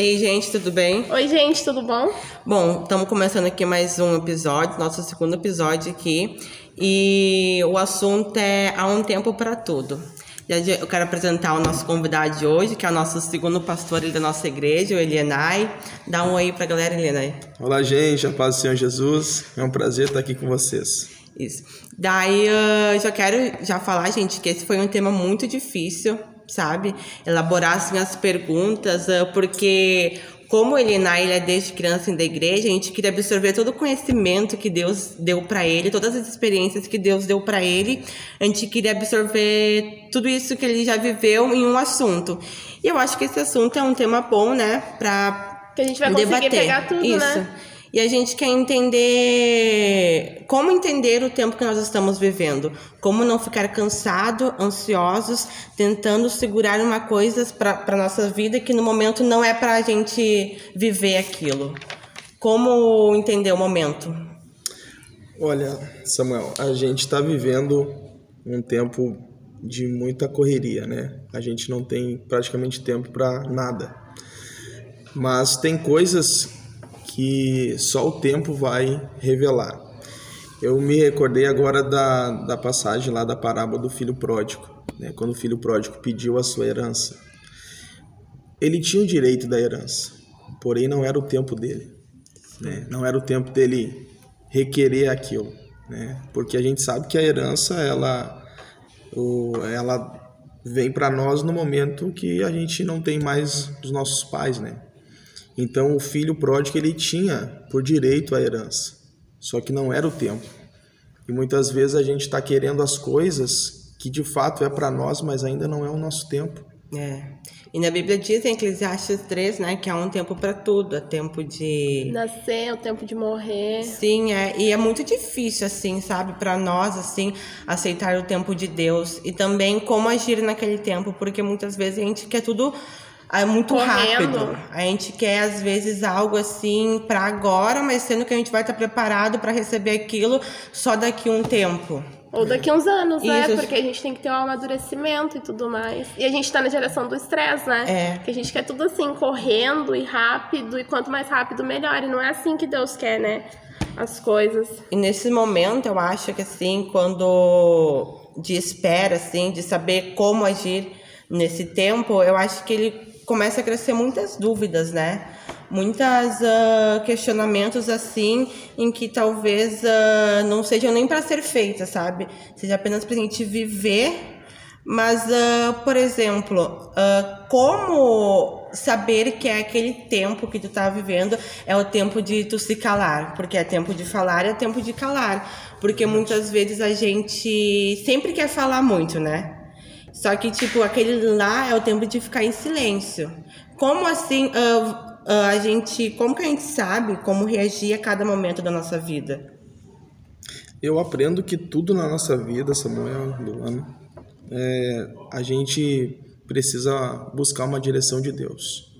Ei, gente, tudo bem? Oi, gente, tudo bom? Bom, estamos começando aqui mais um episódio, nosso segundo episódio aqui. E o assunto é Há um Tempo para Tudo. Eu quero apresentar o nosso convidado de hoje, que é o nosso segundo pastor da nossa igreja, o Elianai. Dá um oi para a galera, Elianai. Olá, gente, a paz do Senhor Jesus. É um prazer estar aqui com vocês. Isso. Daí, uh, já quero já falar, gente, que esse foi um tema muito difícil, sabe? Elaborar assim, as perguntas, uh, porque como ele na ilha desde criança da igreja, a gente queria absorver todo o conhecimento que Deus deu para ele, todas as experiências que Deus deu para ele. A gente queria absorver tudo isso que ele já viveu em um assunto. E eu acho que esse assunto é um tema bom, né, para que a gente vai conseguir debater. pegar tudo, isso. né? E a gente quer entender como entender o tempo que nós estamos vivendo, como não ficar cansado, ansiosos, tentando segurar uma coisa para a nossa vida que no momento não é para a gente viver aquilo. Como entender o momento? Olha, Samuel, a gente está vivendo um tempo de muita correria, né? A gente não tem praticamente tempo para nada. Mas tem coisas que só o tempo vai revelar. Eu me recordei agora da, da passagem lá da parábola do filho pródigo, né? quando o filho pródigo pediu a sua herança. Ele tinha o direito da herança, porém não era o tempo dele. Né? Não era o tempo dele requerer aquilo, né? porque a gente sabe que a herança ela, o, ela vem para nós no momento que a gente não tem mais os nossos pais, né? Então o filho pródigo ele tinha por direito a herança, só que não era o tempo. E muitas vezes a gente está querendo as coisas que de fato é para nós, mas ainda não é o nosso tempo. É. E na Bíblia diz em Eclesiastes 3, né, que há um tempo para tudo, é tempo de nascer, é o tempo de morrer. Sim, é, e é muito difícil assim, sabe, para nós assim, aceitar o tempo de Deus e também como agir naquele tempo, porque muitas vezes a gente quer tudo é muito Correndo. rápido. A gente quer às vezes algo assim para agora, mas sendo que a gente vai estar preparado para receber aquilo só daqui um tempo. Ou daqui uns anos, né? Isso. Porque a gente tem que ter um amadurecimento e tudo mais. E a gente tá na geração do estresse, né? É. Que a gente quer tudo assim, correndo e rápido, e quanto mais rápido, melhor. E não é assim que Deus quer, né? As coisas. E nesse momento, eu acho que assim, quando de espera, assim, de saber como agir nesse tempo, eu acho que ele começa a crescer muitas dúvidas, né? Muitas uh, questionamentos assim, em que talvez uh, não sejam nem para ser feitas, sabe? Seja apenas para a gente viver. Mas, uh, por exemplo, como saber que é aquele tempo que tu tá vivendo é o tempo de tu se calar, porque é tempo de falar é tempo de calar, porque muitas vezes a gente sempre quer falar muito, né? Só que, tipo, aquele lá é o tempo de ficar em silêncio. Como assim uh, uh, a gente. Como que a gente sabe como reagir a cada momento da nossa vida? Eu aprendo que tudo na nossa vida, Samuel, Luana, é, a gente precisa buscar uma direção de Deus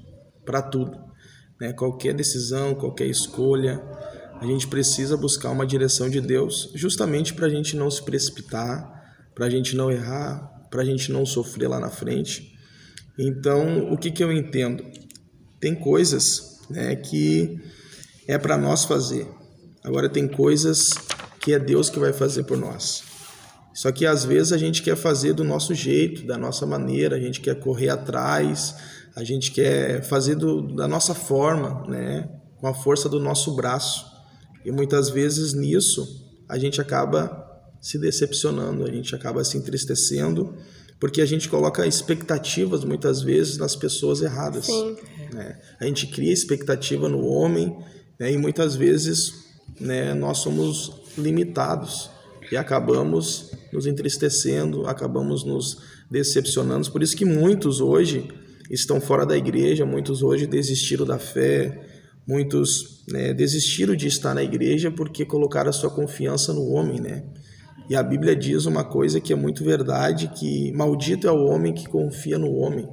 para tudo. Né? Qualquer decisão, qualquer escolha, a gente precisa buscar uma direção de Deus justamente para a gente não se precipitar, para a gente não errar, para a gente não sofrer lá na frente. Então, o que, que eu entendo? Tem coisas né, que é para nós fazer. Agora, tem coisas que é Deus que vai fazer por nós. Só que às vezes a gente quer fazer do nosso jeito, da nossa maneira, a gente quer correr atrás, a gente quer fazer do, da nossa forma, né, com a força do nosso braço. E muitas vezes nisso a gente acaba se decepcionando, a gente acaba se entristecendo, porque a gente coloca expectativas muitas vezes nas pessoas erradas. Sim. Né? A gente cria expectativa no homem né? e muitas vezes né, nós somos limitados e acabamos nos entristecendo, acabamos nos decepcionando. Por isso que muitos hoje estão fora da igreja, muitos hoje desistiram da fé, muitos né, desistiram de estar na igreja porque colocaram a sua confiança no homem, né? E a Bíblia diz uma coisa que é muito verdade, que maldito é o homem que confia no homem.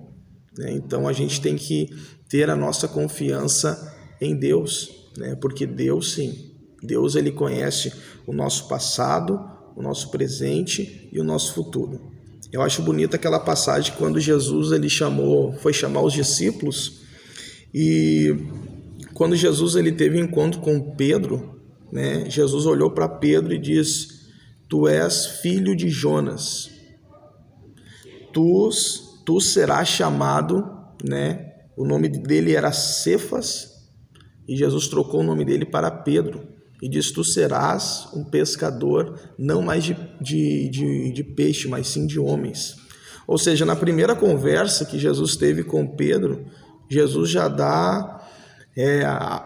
Né? Então a gente tem que ter a nossa confiança em Deus, né? porque Deus sim, Deus ele conhece o nosso passado, o nosso presente e o nosso futuro. Eu acho bonita aquela passagem quando Jesus ele chamou, foi chamar os discípulos E quando Jesus ele teve encontro com Pedro, né, Jesus olhou para Pedro e diz: Tu és filho de Jonas. Tu, tu serás chamado, né? O nome dele era Cefas, e Jesus trocou o nome dele para Pedro e diz: Tu serás um pescador não mais de, de, de, de, peixe, mas sim de homens. Ou seja, na primeira conversa que Jesus teve com Pedro, Jesus já dá, é,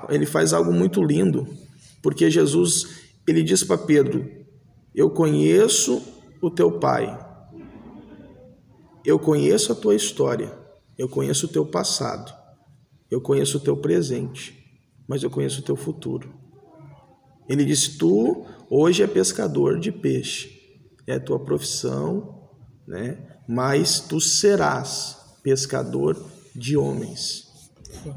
ele faz algo muito lindo, porque Jesus ele diz para Pedro: Eu conheço o teu pai, eu conheço a tua história, eu conheço o teu passado, eu conheço o teu presente, mas eu conheço o teu futuro. Ele disse: Tu hoje é pescador de peixe, é a tua profissão, né? mas tu serás pescador de homens.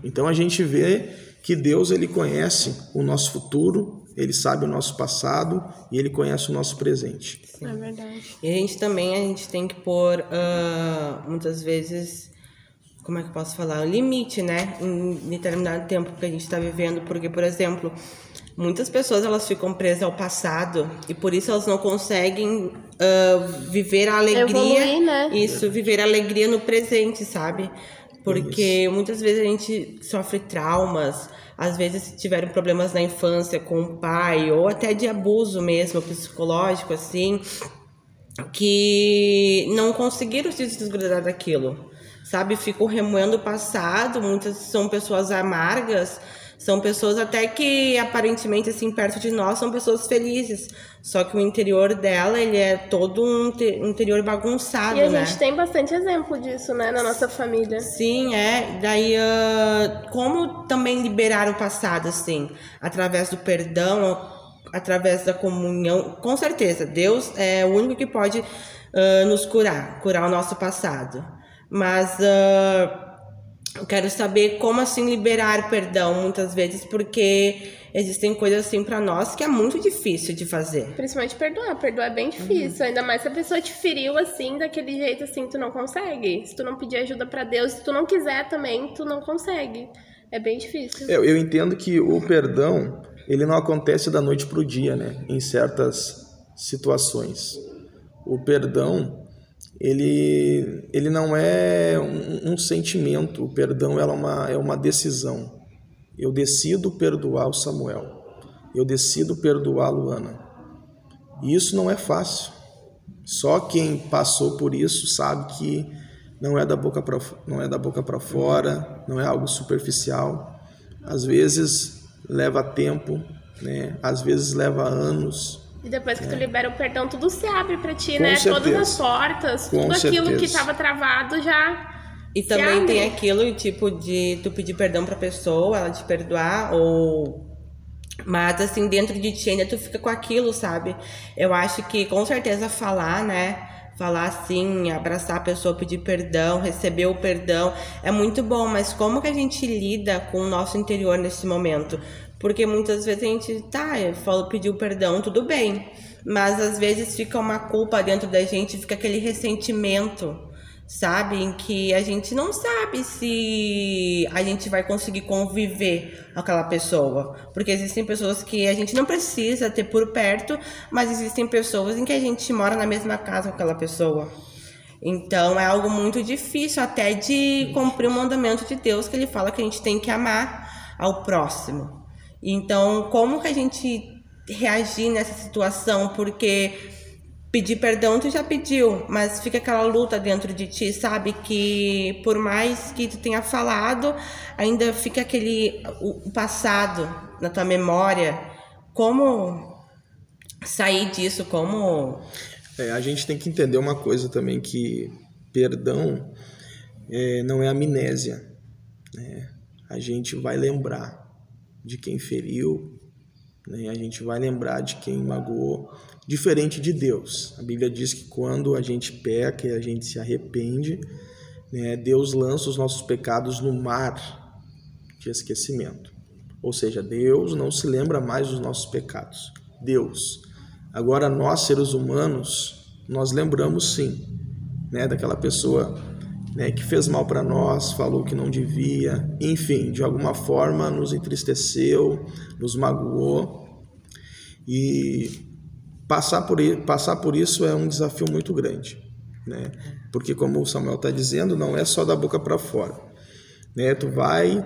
Então a gente vê que Deus ele conhece o nosso futuro, ele sabe o nosso passado e ele conhece o nosso presente. É verdade. E a gente também a gente tem que pôr uh, muitas vezes como é que eu posso falar, um limite, né, em determinado tempo que a gente está vivendo, porque, por exemplo, muitas pessoas elas ficam presas ao passado e por isso elas não conseguem uh, viver a alegria, Evoluir, né? isso, viver a alegria no presente, sabe? Porque isso. muitas vezes a gente sofre traumas, às vezes tiveram problemas na infância com o pai ou até de abuso mesmo psicológico assim, que não conseguiram se desgrudar daquilo sabe? Ficam remoendo o passado, muitas são pessoas amargas, são pessoas até que aparentemente assim perto de nós são pessoas felizes, só que o interior dela ele é todo um interior bagunçado, E a né? gente tem bastante exemplo disso, né, na nossa família. Sim, é. Daí uh, como também liberar o passado assim, através do perdão, através da comunhão, com certeza Deus é o único que pode uh, nos curar, curar o nosso passado. Mas uh, eu quero saber como assim liberar perdão muitas vezes, porque existem coisas assim para nós que é muito difícil de fazer. Principalmente perdoar. Perdoar é bem difícil. Uhum. Ainda mais se a pessoa te feriu assim, daquele jeito assim, tu não consegue. Se tu não pedir ajuda para Deus, se tu não quiser também, tu não consegue. É bem difícil. Eu, eu entendo que o perdão, ele não acontece da noite pro dia, né? Em certas situações. O perdão, ele, ele não é um, um sentimento, o perdão é uma, é uma decisão. Eu decido perdoar o Samuel, eu decido perdoar a Luana. E isso não é fácil. Só quem passou por isso sabe que não é da boca para não é da boca para fora, não é algo superficial. Às vezes leva tempo, né? Às vezes leva anos, e depois que é. tu libera o perdão, tudo se abre para ti, Com né? Certeza. Todas as portas, Com tudo certeza. aquilo que estava travado já. E também tem aquilo, tipo, de tu pedir perdão pra pessoa, ela te perdoar, ou. Mas assim, dentro de ti ainda tu fica com aquilo, sabe? Eu acho que com certeza falar, né? falar assim, abraçar a pessoa, pedir perdão, receber o perdão, é muito bom, mas como que a gente lida com o nosso interior nesse momento? Porque muitas vezes a gente, tá, eu falo, pediu perdão, tudo bem. Mas às vezes fica uma culpa dentro da gente, fica aquele ressentimento, sabe? Em que a gente não sabe se a gente vai conseguir conviver com aquela pessoa. Porque existem pessoas que a gente não precisa ter por perto, mas existem pessoas em que a gente mora na mesma casa com aquela pessoa. Então é algo muito difícil até de cumprir o mandamento de Deus que ele fala que a gente tem que amar ao próximo. Então, como que a gente reagir nessa situação? Porque pedir perdão tu já pediu, mas fica aquela luta dentro de ti, sabe? Que por mais que tu tenha falado, ainda fica aquele o passado na tua memória. Como sair disso? Como é, a gente tem que entender uma coisa também que perdão é, não é amnésia. Né? A gente vai lembrar de quem feriu, né? a gente vai lembrar de quem magoou, diferente de Deus. A Bíblia diz que quando a gente peca e a gente se arrepende, né? Deus lança os nossos pecados no mar de esquecimento. Ou seja, Deus não se lembra mais dos nossos pecados. Deus. Agora nós seres humanos, nós lembramos sim, né, daquela pessoa né, que fez mal para nós, falou que não devia, enfim, de alguma forma nos entristeceu, nos magoou. E passar por, passar por isso é um desafio muito grande, né? Porque como o Samuel está dizendo, não é só da boca para fora, né? Tu vai,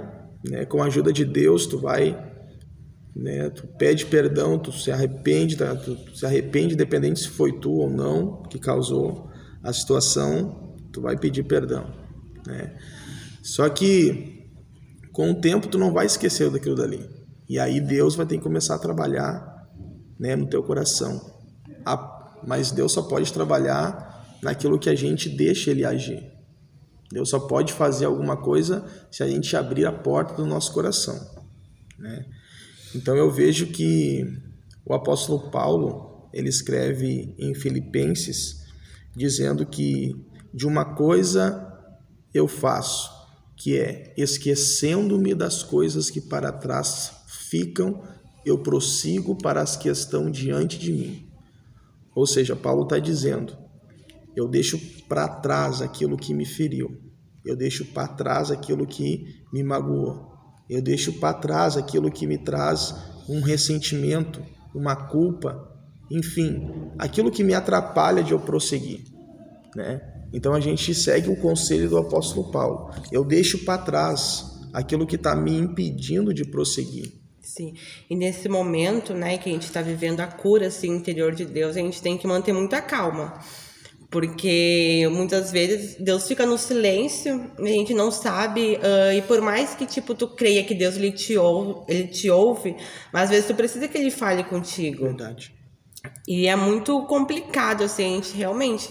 né, com a ajuda de Deus, tu vai, né, tu pede perdão, tu se arrepende, tá? tu se arrepende, independente se foi tu ou não que causou a situação, tu vai pedir perdão, né? Só que com o tempo tu não vai esquecer daquilo dali. E aí Deus vai ter que começar a trabalhar né, no teu coração. Mas Deus só pode trabalhar naquilo que a gente deixa Ele agir. Deus só pode fazer alguma coisa se a gente abrir a porta do nosso coração. Né? Então eu vejo que o apóstolo Paulo ele escreve em Filipenses dizendo que de uma coisa eu faço, que é esquecendo-me das coisas que para trás ficam eu prossigo para as que estão diante de mim. Ou seja, Paulo está dizendo: eu deixo para trás aquilo que me feriu, eu deixo para trás aquilo que me magoou, eu deixo para trás aquilo que me traz um ressentimento, uma culpa, enfim, aquilo que me atrapalha de eu prosseguir, né? Então a gente segue o conselho do apóstolo Paulo. Eu deixo para trás aquilo que está me impedindo de prosseguir. Sim. E nesse momento, né, que a gente está vivendo a cura assim, interior de Deus, a gente tem que manter muita calma. Porque muitas vezes Deus fica no silêncio, a gente não sabe, uh, e por mais que tipo tu creia que Deus ele te, ouve, ele te ouve, mas às vezes tu precisa que ele fale contigo. Verdade. E é muito complicado, assim, a gente realmente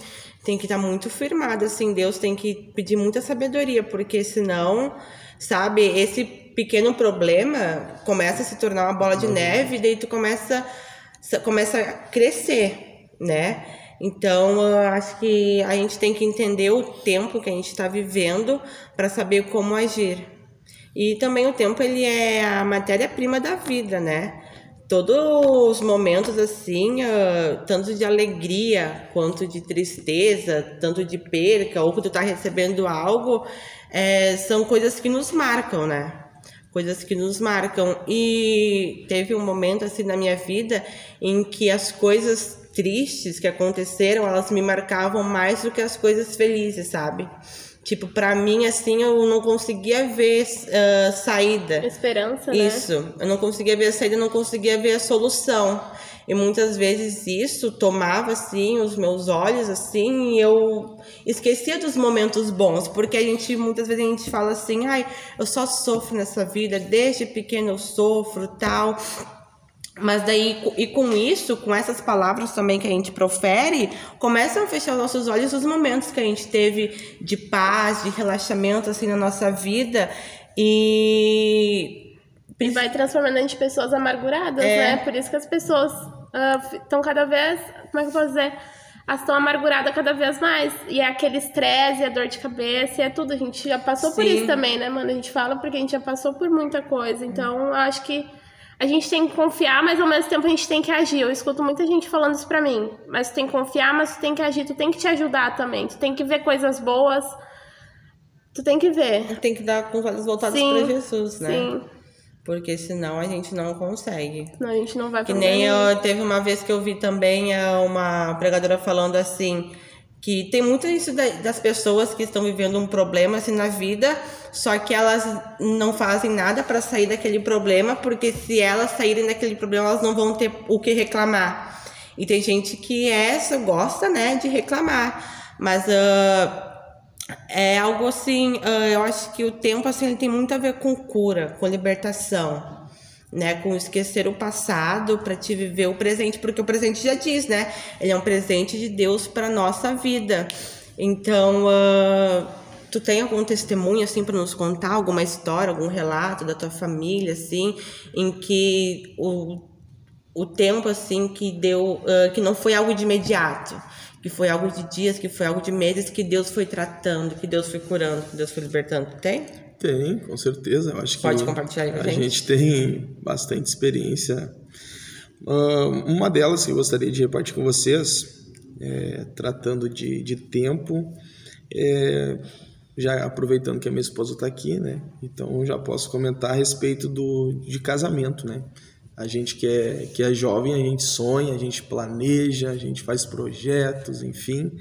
tem que estar tá muito firmado, assim, Deus tem que pedir muita sabedoria, porque senão, sabe, esse pequeno problema começa a se tornar uma bola de uhum. neve e daí tu começa começa a crescer, né? Então, eu acho que a gente tem que entender o tempo que a gente está vivendo para saber como agir. E também o tempo ele é a matéria-prima da vida, né? Todos os momentos assim, uh, tanto de alegria quanto de tristeza, tanto de perca ou que tu tá recebendo algo, é, são coisas que nos marcam, né? coisas que nos marcam. E teve um momento assim na minha vida em que as coisas tristes que aconteceram, elas me marcavam mais do que as coisas felizes, sabe? Tipo, para mim, assim, eu não conseguia ver uh, saída. Esperança, né? Isso. Eu não conseguia ver a saída, não conseguia ver a solução. E muitas vezes isso tomava assim os meus olhos assim e eu esquecia dos momentos bons, porque a gente muitas vezes a gente fala assim: "Ai, eu só sofro nessa vida, desde pequeno eu sofro, tal". Mas daí, e com isso, com essas palavras também que a gente profere, começam a fechar os nossos olhos os momentos que a gente teve de paz, de relaxamento, assim, na nossa vida. E. E vai transformando a gente em pessoas amarguradas, é. né? Por isso que as pessoas estão uh, cada vez, como é que eu posso dizer? Elas estão amarguradas cada vez mais. E é aquele estresse, a dor de cabeça, e é tudo. A gente já passou Sim. por isso também, né, mano? A gente fala porque a gente já passou por muita coisa. Então, eu acho que a gente tem que confiar, mas ao mesmo tempo a gente tem que agir. Eu escuto muita gente falando isso pra mim. Mas tu tem que confiar, mas tu tem que agir, tu tem que te ajudar também. Tu tem que ver coisas boas. Tu tem que ver. Tem que dar com os olhos voltados para Jesus, né? Sim. Porque senão a gente não consegue. Não, a gente não vai Que nem eu, teve uma vez que eu vi também é, uma pregadora falando assim que tem muito isso das pessoas que estão vivendo um problema assim na vida, só que elas não fazem nada para sair daquele problema, porque se elas saírem daquele problema, elas não vão ter o que reclamar. E tem gente que é gosta, né, de reclamar, mas uh, é algo assim, uh, eu acho que o tempo assim ele tem muito a ver com cura, com libertação, né, com esquecer o passado para te viver o presente, porque o presente já diz, né? Ele é um presente de Deus para nossa vida. Então, uh, tu tem algum testemunho assim para nos contar, alguma história, algum relato da tua família assim, em que o, o tempo assim que deu, uh, que não foi algo de imediato, que foi algo de dias, que foi algo de meses, que Deus foi tratando, que Deus foi curando, que Deus foi libertando. Tem? Tem, com certeza. Eu acho Pode que compartilhar com a gente. A gente tem bastante experiência. Uma delas que eu gostaria de repartir com vocês, é, tratando de, de tempo, é, já aproveitando que a minha esposa está aqui, né? Então já posso comentar a respeito do, de casamento, né? A gente que é, que é jovem, a gente sonha, a gente planeja, a gente faz projetos, enfim.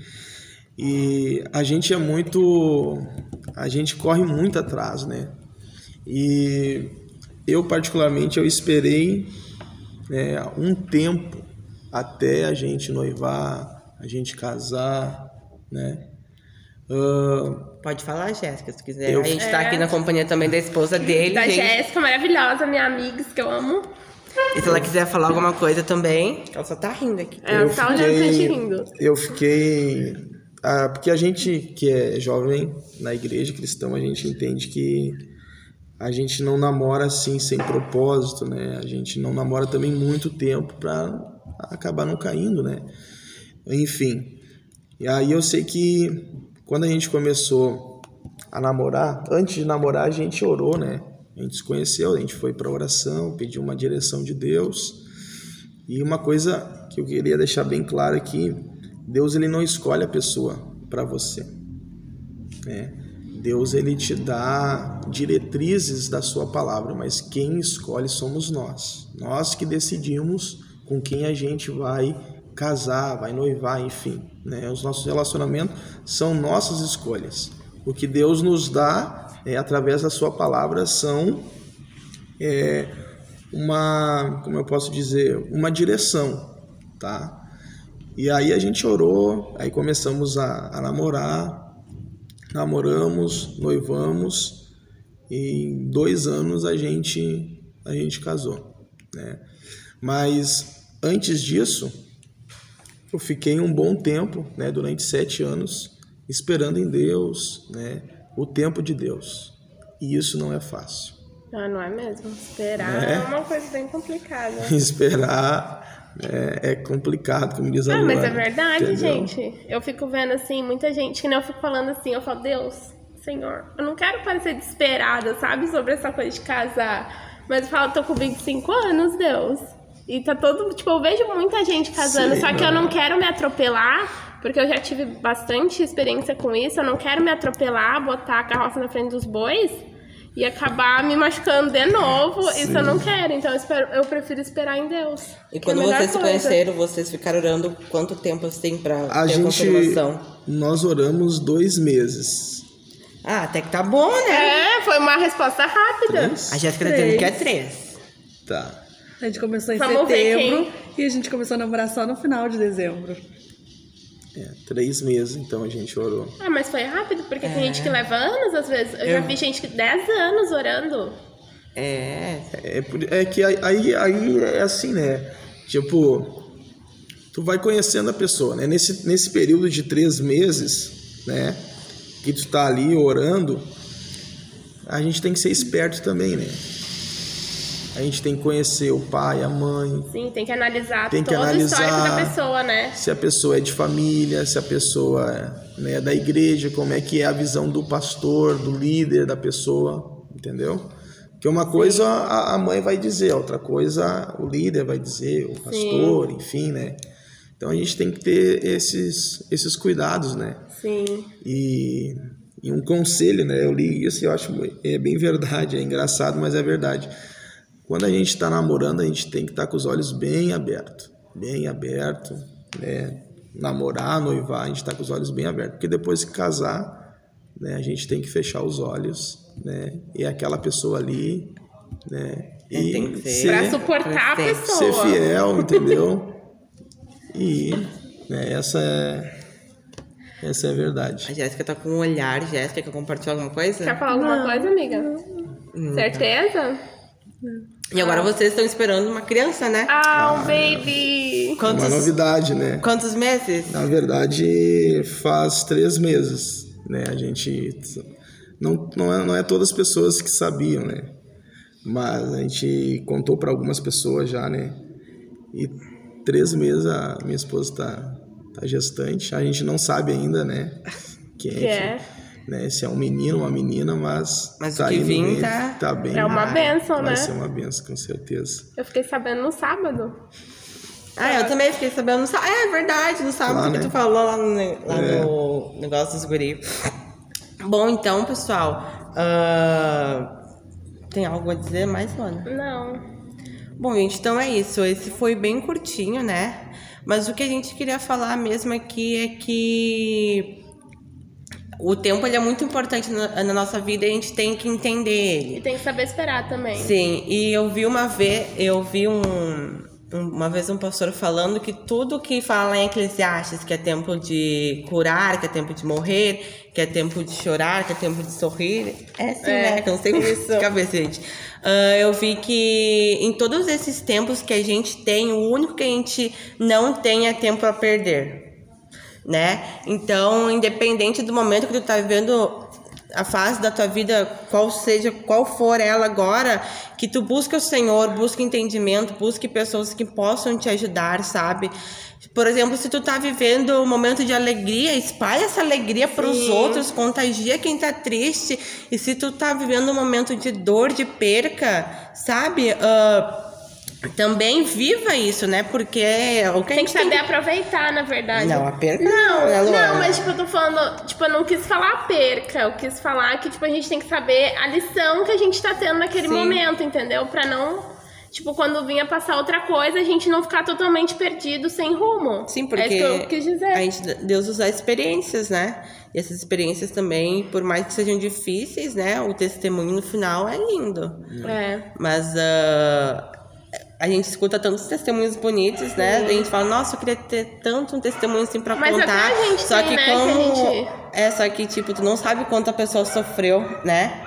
E a gente é muito. A gente corre muito atrás, né? E eu, particularmente, eu esperei né, um tempo até a gente noivar, a gente casar, né? Uh, Pode falar, Jéssica, se quiser. Eu... A gente está é... aqui na companhia também da esposa dele. Da Jéssica, maravilhosa, minha amiga, que eu amo. E se ela quiser falar alguma coisa também, ela só tá rindo aqui. É, ela tá olhando gente rindo. Eu fiquei. Ah, porque a gente que é jovem na igreja cristã, a gente entende que a gente não namora assim sem propósito, né? A gente não namora também muito tempo para acabar não caindo, né? Enfim. E aí eu sei que quando a gente começou a namorar, antes de namorar a gente orou, né? A gente se conheceu, a gente foi para oração, pediu uma direção de Deus. E uma coisa que eu queria deixar bem claro aqui, Deus ele não escolhe a pessoa para você. Né? Deus ele te dá diretrizes da sua palavra, mas quem escolhe somos nós. Nós que decidimos com quem a gente vai casar, vai noivar, enfim. Né? Os nossos relacionamentos são nossas escolhas. O que Deus nos dá é, através da sua palavra são é, uma, como eu posso dizer, uma direção, tá? E aí a gente orou, aí começamos a, a namorar, namoramos, noivamos, e em dois anos a gente a gente casou, né? Mas antes disso, eu fiquei um bom tempo, né, durante sete anos, esperando em Deus, né, o tempo de Deus. E isso não é fácil. Ah, não é mesmo? Esperar é, é uma coisa bem complicada. Esperar é, é, complicado, como diz a Ah, mas é verdade, entendeu? gente. Eu fico vendo assim, muita gente, que nem eu fico falando assim, eu falo, Deus, Senhor, eu não quero parecer desesperada, sabe, sobre essa coisa de casar. Mas eu falo, tô com 25 anos, Deus. E tá todo. Tipo, eu vejo muita gente casando, Sim, só que eu não quero me atropelar, porque eu já tive bastante experiência com isso. Eu não quero me atropelar, botar a carroça na frente dos bois e acabar me machucando de novo. Sim. Isso eu não quero. Então eu, espero, eu prefiro esperar em Deus. E quando é vocês se conheceram, vocês ficaram orando quanto tempo assim pra a ter gente, confirmação? Nós oramos dois meses. Ah, até que tá bom, né? É, foi uma resposta rápida. Três? A Jéssica tá dizendo que é três. Tá. A gente começou em Vamos setembro e a gente começou a namorar só no final de dezembro. É, três meses, então a gente orou. Ah, mas foi rápido, porque é. tem gente que leva anos, às vezes. Eu, Eu... já vi gente que dez anos orando. É. É, é que aí, aí é assim, né? Tipo, tu vai conhecendo a pessoa, né? Nesse, nesse período de três meses, né? Que tu tá ali orando, a gente tem que ser esperto também, né? A gente tem que conhecer o pai, a mãe. Sim, tem que analisar tem que todo analisar o histórico da pessoa, né? Se a pessoa é de família, se a pessoa é né, da igreja, como é que é a visão do pastor, do líder da pessoa, entendeu? Que uma coisa a, a, mãe vai dizer, outra coisa o líder vai dizer, o pastor, Sim. enfim, né? Então a gente tem que ter esses, esses cuidados, né? Sim. E, e um conselho, né? Eu li isso e eu acho é bem verdade, é engraçado, mas é verdade quando a gente está namorando, a gente tem que estar tá com os olhos bem abertos, bem aberto, né? Namorar, noivar, a gente está com os olhos bem abertos, porque depois de casar, né, a gente tem que fechar os olhos, né? E aquela pessoa ali, né? E tem que ser, pra suportar a pessoa. Ser fiel, entendeu? e né, essa é essa é a verdade. A Jéssica tá com um olhar. Jéssica, quer compartilhar alguma coisa? Quer falar alguma Não. coisa, amiga? Hum, Certeza? E agora vocês estão esperando uma criança, né? Ah, um baby! Quantos, uma novidade, né? Quantos meses? Na verdade, faz três meses, né? A gente... Não, não, é, não é todas as pessoas que sabiam, né? Mas a gente contou para algumas pessoas já, né? E três meses a minha esposa tá, tá gestante. A gente não sabe ainda, né? Quem que é. é né? Se é um menino, uma menina, mas, mas tá o que vem tá... tá bem. É uma benção, né? Vai ser uma benção, com certeza. Eu fiquei sabendo no sábado. Ah, eu também fiquei sabendo no sábado. É verdade, no sábado lá, que né? tu falou lá, no, lá é. no negócio dos guri. Bom, então, pessoal, uh, tem algo a dizer mais, Luana? Não. Bom, gente, então é isso. Esse foi bem curtinho, né? Mas o que a gente queria falar mesmo aqui é que o tempo ele é muito importante na, na, nossa vida e a gente tem que entender ele. E tem que saber esperar também. Sim, e eu vi uma vez, eu vi um, uma vez um pastor falando que tudo que fala em Eclesiastes, que é tempo de curar, que é tempo de morrer, que é tempo de chorar, que é tempo de sorrir, é assim, é, né? Não sei como isso. cabeça, gente. Uh, eu vi que em todos esses tempos que a gente tem, o único que a gente não tem é tempo a perder né? Então, independente do momento que tu tá vivendo a fase da tua vida, qual seja, qual for ela agora, que tu busque o Senhor, busque entendimento, busque pessoas que possam te ajudar, sabe? Por exemplo, se tu tá vivendo um momento de alegria, espalha essa alegria para os outros, contagia quem tá triste. E se tu tá vivendo um momento de dor, de perca, sabe? Uh, também viva isso, né? Porque é o que tem que saber tem... aproveitar, na verdade. Não, a perca não, né, Não, mas tipo, eu tô falando, tipo, eu não quis falar perca, eu quis falar que tipo a gente tem que saber a lição que a gente tá tendo naquele Sim. momento, entendeu? Para não Tipo, quando vinha passar outra coisa, a gente não ficar totalmente perdido, sem rumo. Sim, porque é isso que eu quis dizer. a gente, Deus usa experiências, né? E essas experiências também, por mais que sejam difíceis, né? O testemunho no final é lindo. É. Mas uh, a gente escuta tantos testemunhos bonitos, né? A gente fala, nossa, eu queria ter tanto um testemunho assim pra Mas contar. Até a gente só tem, que né, como. Que gente... É, só que, tipo, tu não sabe quanto a pessoa sofreu, né?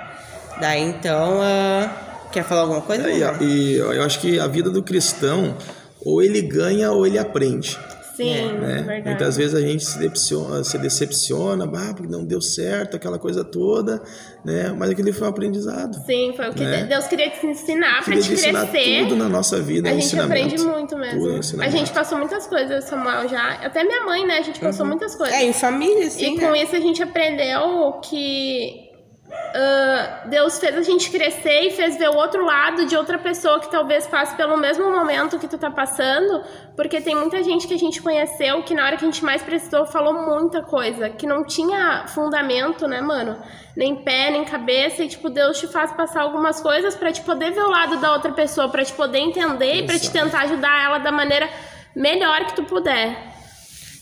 Daí então. Uh... Quer falar alguma coisa? É, e, e eu acho que a vida do cristão, ou ele ganha ou ele aprende. Sim, né? verdade. Muitas vezes a gente se decepciona, se decepciona ah, porque não deu certo, aquela coisa toda, né? Mas aquele foi um aprendizado. Sim, foi o que né? Deus queria te ensinar para te ensinar crescer. tudo na nossa vida. A gente aprende muito mesmo. a gente passou muitas coisas, Samuel, já. Até minha mãe, né? A gente passou uhum. muitas coisas. É, em família, sim. E com né? isso a gente aprendeu que Uh, Deus fez a gente crescer e fez ver o outro lado de outra pessoa que talvez passe pelo mesmo momento que tu tá passando, porque tem muita gente que a gente conheceu que na hora que a gente mais precisou falou muita coisa, que não tinha fundamento, né, mano? Nem pé, nem cabeça, e tipo, Deus te faz passar algumas coisas para te poder ver o lado da outra pessoa, para te poder entender e para te tentar ajudar ela da maneira melhor que tu puder.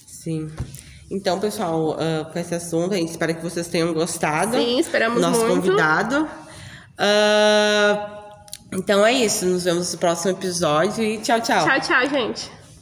Sim. Então, pessoal, uh, com esse assunto, a gente espera que vocês tenham gostado. Sim, esperamos Nosso muito. convidado. Uh, então é isso. Nos vemos no próximo episódio e tchau, tchau. Tchau, tchau, gente.